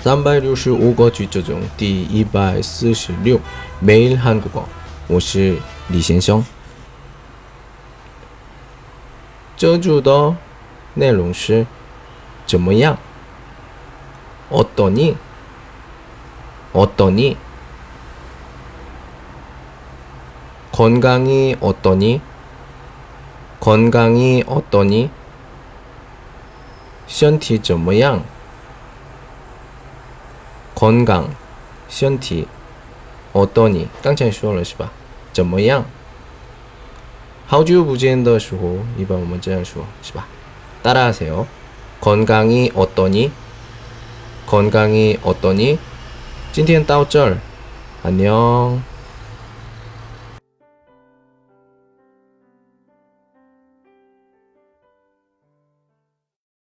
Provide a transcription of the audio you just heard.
三百六十五个句子中第一百四十六，매일한국어。我是李先生。这组的内容是怎么样？어떠 니？ 어떠 니？ 건강이어떠 니？ 건강이어떠 니？ 身体怎么样？ 건강身体어떠 니？ 刚才说了是吧？怎么样？好久不见的时候，一般我们这样说，是吧？따라하세요건강이어떠 니？ 건강이어떠 니？ 今天到这儿，안녕。